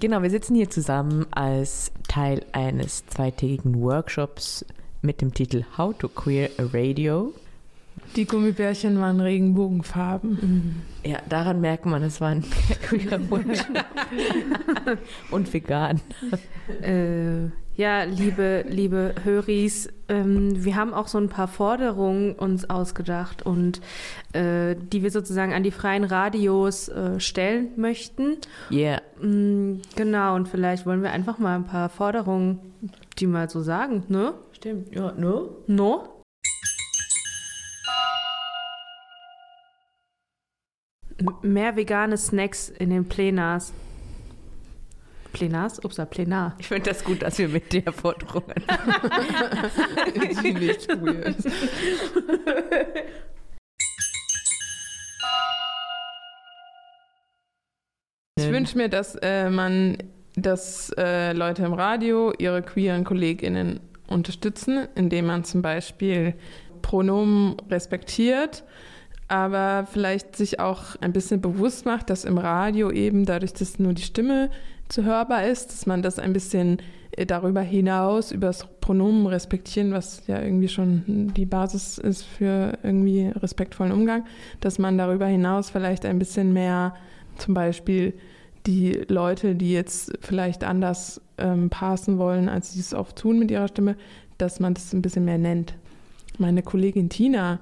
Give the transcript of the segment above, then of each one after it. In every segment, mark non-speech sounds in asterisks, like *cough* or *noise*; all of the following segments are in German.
Genau, wir sitzen hier zusammen als Teil eines zweitägigen Workshops mit dem Titel How to Queer a Radio. Die Gummibärchen waren Regenbogenfarben. Ja, daran merkt man, es war ein queerer Wunsch. *laughs* Und vegan. Äh, ja, liebe, liebe Höris, ähm, wir haben auch so ein paar Forderungen uns ausgedacht und äh, die wir sozusagen an die freien Radios äh, stellen möchten. Yeah. Mm, genau, und vielleicht wollen wir einfach mal ein paar Forderungen, die mal so sagen, ne? Stimmt, ja, ne? No? Mehr vegane Snacks in den Plenars. Plenars? Upsa, Plenar. Ich finde das gut, dass wir mit der Forderung Ziemlich *laughs* cool. Ich wünsche mir, dass äh, man, dass äh, Leute im Radio ihre queeren KollegInnen unterstützen, indem man zum Beispiel Pronomen respektiert, aber vielleicht sich auch ein bisschen bewusst macht, dass im Radio eben dadurch, dass nur die Stimme zu hörbar ist, dass man das ein bisschen äh, darüber hinaus, über das Pronomen respektieren, was ja irgendwie schon die Basis ist für irgendwie respektvollen Umgang, dass man darüber hinaus vielleicht ein bisschen mehr zum Beispiel die Leute, die jetzt vielleicht anders ähm, passen wollen, als sie es oft tun mit ihrer Stimme, dass man das ein bisschen mehr nennt. Meine Kollegin Tina,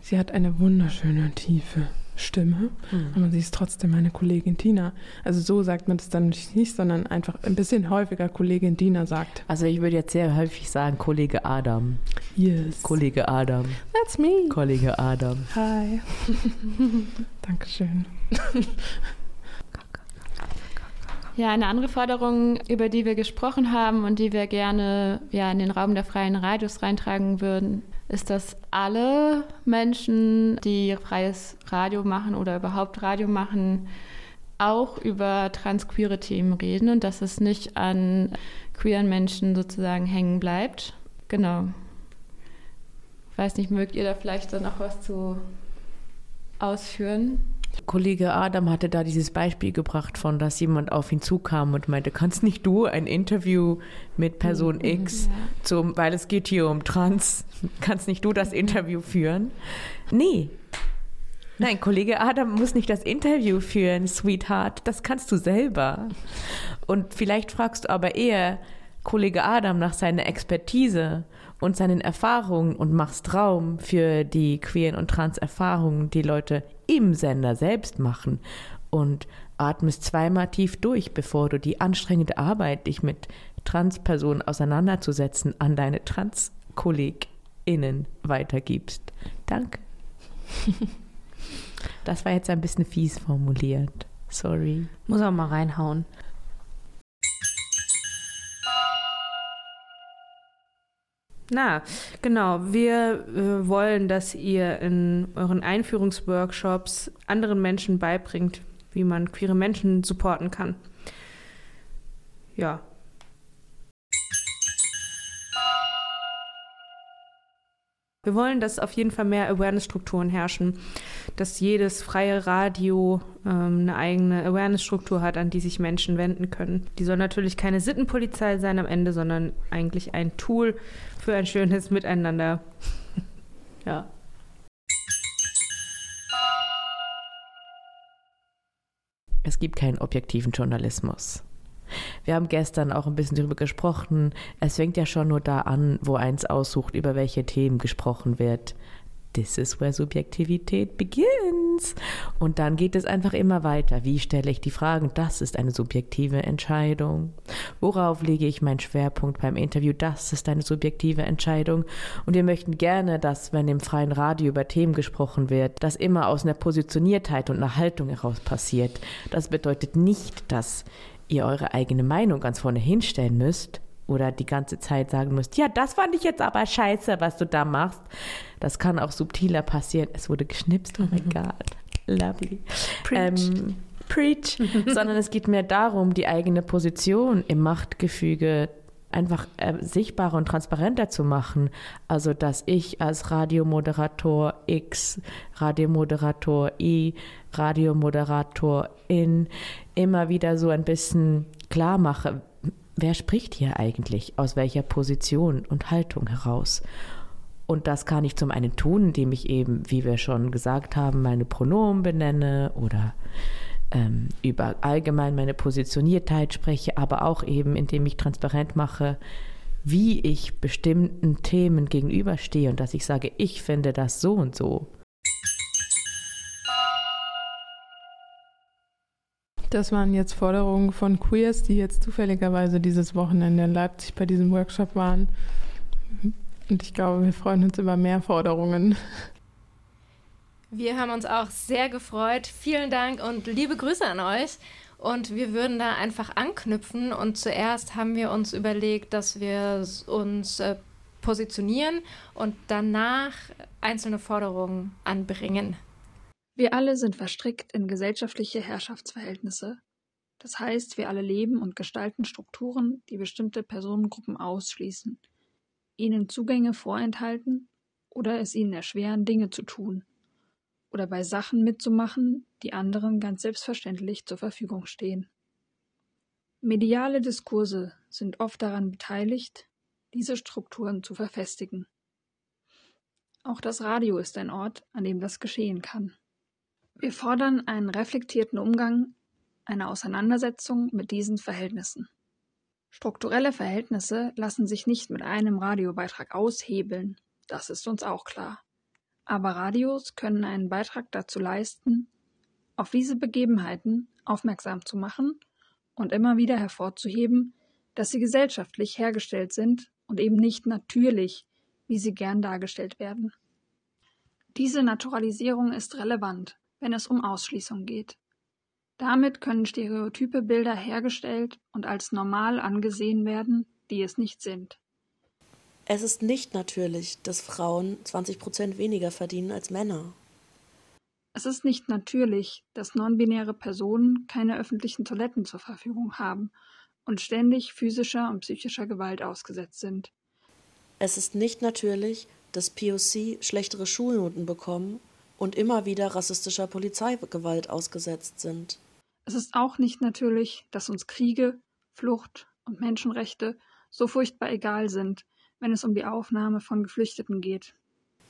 sie hat eine wunderschöne, tiefe Stimme, aber sie ist trotzdem meine Kollegin Tina. Also so sagt man das dann nicht, sondern einfach ein bisschen häufiger Kollegin Tina sagt. Also ich würde jetzt sehr häufig sagen, Kollege Adam. Yes. Kollege Adam. That's me. Kollege Adam. Hi. *laughs* Dankeschön. Ja, eine andere Forderung, über die wir gesprochen haben und die wir gerne ja, in den Raum der freien Radios reintragen würden, ist, dass alle Menschen, die freies Radio machen oder überhaupt Radio machen, auch über transqueere Themen reden und dass es nicht an queeren Menschen sozusagen hängen bleibt. Genau. Weiß nicht, mögt ihr da vielleicht dann noch was zu ausführen? Kollege Adam hatte da dieses Beispiel gebracht von, dass jemand auf ihn zukam und meinte, kannst nicht du ein Interview mit Person X, zum, weil es geht hier um Trans, *laughs* kannst nicht du das Interview führen? Nee. Nein, Kollege Adam muss nicht das Interview führen, Sweetheart, das kannst du selber. Und vielleicht fragst du aber eher Kollege Adam nach seiner Expertise und seinen Erfahrungen und machst Raum für die queeren und trans Erfahrungen, die Leute im Sender selbst machen und atmest zweimal tief durch, bevor du die anstrengende Arbeit, dich mit Transpersonen auseinanderzusetzen, an deine Trans-KollegInnen weitergibst. Danke. *laughs* Das war jetzt ein bisschen fies formuliert. Sorry. Muss auch mal reinhauen. Na, genau. Wir äh, wollen, dass ihr in euren Einführungsworkshops anderen Menschen beibringt, wie man queere Menschen supporten kann. Ja. Wir wollen, dass auf jeden Fall mehr Awareness-Strukturen herrschen, dass jedes freie Radio ähm, eine eigene Awareness-Struktur hat, an die sich Menschen wenden können. Die soll natürlich keine Sittenpolizei sein am Ende, sondern eigentlich ein Tool für ein schönes Miteinander. *laughs* ja. Es gibt keinen objektiven Journalismus. Wir haben gestern auch ein bisschen darüber gesprochen. Es fängt ja schon nur da an, wo eins aussucht, über welche Themen gesprochen wird. This is where Subjektivität begins. Und dann geht es einfach immer weiter. Wie stelle ich die Fragen? Das ist eine subjektive Entscheidung. Worauf lege ich meinen Schwerpunkt beim Interview? Das ist eine subjektive Entscheidung. Und wir möchten gerne, dass, wenn im freien Radio über Themen gesprochen wird, das immer aus einer Positioniertheit und einer Haltung heraus passiert. Das bedeutet nicht, dass ihr eure eigene Meinung ganz vorne hinstellen müsst oder die ganze Zeit sagen müsst, ja, das fand ich jetzt aber scheiße, was du da machst. Das kann auch subtiler passieren. Es wurde geschnipst, oh my *laughs* God, lovely. Preach. Ähm, preach. *laughs* Sondern es geht mehr darum, die eigene Position im Machtgefüge einfach äh, sichtbarer und transparenter zu machen. Also, dass ich als Radiomoderator X, Radiomoderator Y, Radiomoderator in immer wieder so ein bisschen klar mache, wer spricht hier eigentlich, aus welcher Position und Haltung heraus. Und das kann ich zum einen tun, indem ich eben, wie wir schon gesagt haben, meine Pronomen benenne oder ähm, über allgemein meine Positioniertheit spreche, aber auch eben, indem ich transparent mache, wie ich bestimmten Themen gegenüberstehe und dass ich sage, ich finde das so und so. Das waren jetzt Forderungen von Queers, die jetzt zufälligerweise dieses Wochenende in Leipzig bei diesem Workshop waren. Und ich glaube, wir freuen uns über mehr Forderungen. Wir haben uns auch sehr gefreut. Vielen Dank und liebe Grüße an euch. Und wir würden da einfach anknüpfen. Und zuerst haben wir uns überlegt, dass wir uns äh, positionieren und danach einzelne Forderungen anbringen. Wir alle sind verstrickt in gesellschaftliche Herrschaftsverhältnisse. Das heißt, wir alle leben und gestalten Strukturen, die bestimmte Personengruppen ausschließen, ihnen Zugänge vorenthalten oder es ihnen erschweren, Dinge zu tun oder bei Sachen mitzumachen, die anderen ganz selbstverständlich zur Verfügung stehen. Mediale Diskurse sind oft daran beteiligt, diese Strukturen zu verfestigen. Auch das Radio ist ein Ort, an dem das geschehen kann. Wir fordern einen reflektierten Umgang, eine Auseinandersetzung mit diesen Verhältnissen. Strukturelle Verhältnisse lassen sich nicht mit einem Radiobeitrag aushebeln, das ist uns auch klar. Aber Radios können einen Beitrag dazu leisten, auf diese Begebenheiten aufmerksam zu machen und immer wieder hervorzuheben, dass sie gesellschaftlich hergestellt sind und eben nicht natürlich, wie sie gern dargestellt werden. Diese Naturalisierung ist relevant, wenn es um Ausschließung geht. Damit können stereotype Bilder hergestellt und als normal angesehen werden, die es nicht sind. Es ist nicht natürlich, dass Frauen 20 Prozent weniger verdienen als Männer. Es ist nicht natürlich, dass non-binäre Personen keine öffentlichen Toiletten zur Verfügung haben und ständig physischer und psychischer Gewalt ausgesetzt sind. Es ist nicht natürlich, dass POC schlechtere Schulnoten bekommen und immer wieder rassistischer Polizeigewalt ausgesetzt sind. Es ist auch nicht natürlich, dass uns Kriege, Flucht und Menschenrechte so furchtbar egal sind, wenn es um die Aufnahme von Geflüchteten geht.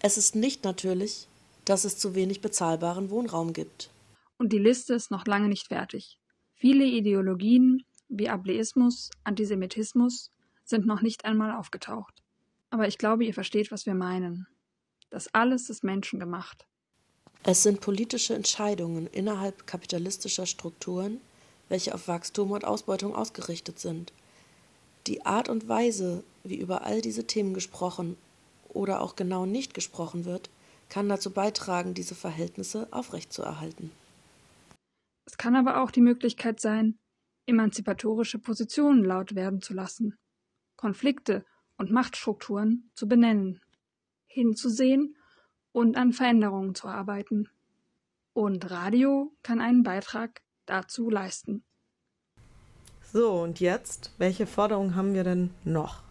Es ist nicht natürlich, dass es zu wenig bezahlbaren Wohnraum gibt. Und die Liste ist noch lange nicht fertig. Viele Ideologien wie Ableismus, Antisemitismus sind noch nicht einmal aufgetaucht. Aber ich glaube, ihr versteht, was wir meinen. Das alles ist menschengemacht. Es sind politische Entscheidungen innerhalb kapitalistischer Strukturen, welche auf Wachstum und Ausbeutung ausgerichtet sind. Die Art und Weise, wie über all diese Themen gesprochen oder auch genau nicht gesprochen wird, kann dazu beitragen, diese Verhältnisse aufrechtzuerhalten. Es kann aber auch die Möglichkeit sein, emanzipatorische Positionen laut werden zu lassen, Konflikte und Machtstrukturen zu benennen, hinzusehen und an Veränderungen zu arbeiten. Und Radio kann einen Beitrag dazu leisten. So, und jetzt, welche Forderungen haben wir denn noch?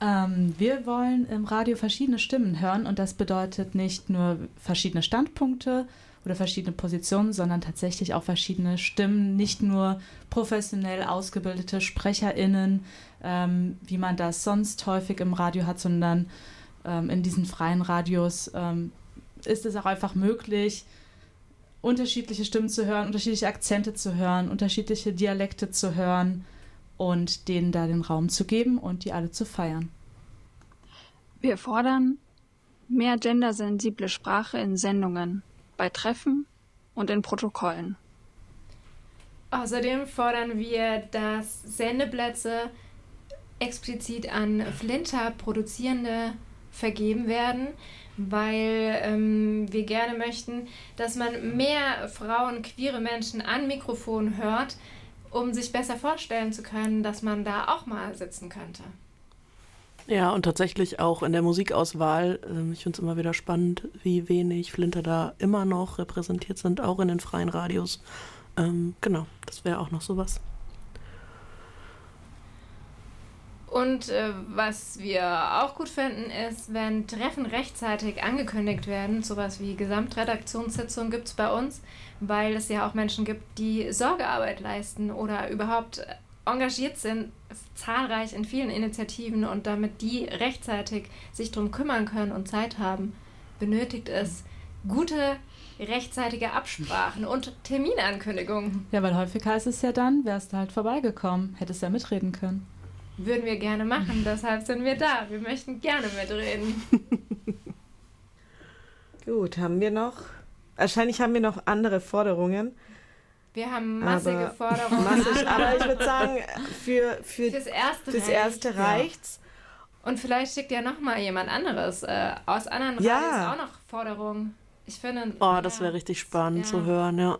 Ähm, wir wollen im Radio verschiedene Stimmen hören und das bedeutet nicht nur verschiedene Standpunkte oder verschiedene Positionen, sondern tatsächlich auch verschiedene Stimmen, nicht nur professionell ausgebildete SprecherInnen, ähm, wie man das sonst häufig im Radio hat, sondern ähm, in diesen freien Radios ähm, ist es auch einfach möglich, unterschiedliche Stimmen zu hören, unterschiedliche Akzente zu hören, unterschiedliche Dialekte zu hören und denen da den Raum zu geben und die alle zu feiern. Wir fordern mehr gendersensible Sprache in Sendungen, bei Treffen und in Protokollen. Außerdem fordern wir, dass Sendeplätze explizit an Flinter-Produzierende vergeben werden, weil ähm, wir gerne möchten, dass man mehr Frauen, queere Menschen an Mikrofon hört, um sich besser vorstellen zu können, dass man da auch mal sitzen könnte. Ja, und tatsächlich auch in der Musikauswahl. Ähm, ich finde es immer wieder spannend, wie wenig Flinter da immer noch repräsentiert sind, auch in den freien Radios. Ähm, genau, das wäre auch noch sowas. Und äh, was wir auch gut finden, ist, wenn Treffen rechtzeitig angekündigt werden. Sowas wie Gesamtredaktionssitzung gibt es bei uns, weil es ja auch Menschen gibt, die Sorgearbeit leisten oder überhaupt engagiert sind, zahlreich in vielen Initiativen und damit die rechtzeitig sich darum kümmern können und Zeit haben, benötigt es gute rechtzeitige Absprachen *laughs* und Terminankündigungen. Ja, weil häufig heißt es ja dann, wärst du halt vorbeigekommen, hättest ja mitreden können. Würden wir gerne machen, deshalb sind wir da. Wir möchten gerne mitreden. *laughs* Gut, haben wir noch? Wahrscheinlich haben wir noch andere Forderungen. Wir haben massige aber, Forderungen. Massig, aber ich würde sagen, *laughs* für, für fürs Erste, fürs erste reicht's. Ja. Und vielleicht schickt ja noch mal jemand anderes äh, aus anderen ja. Radios auch noch Forderungen. Ich finde. Oh, das wäre richtig spannend ja. zu hören, ja.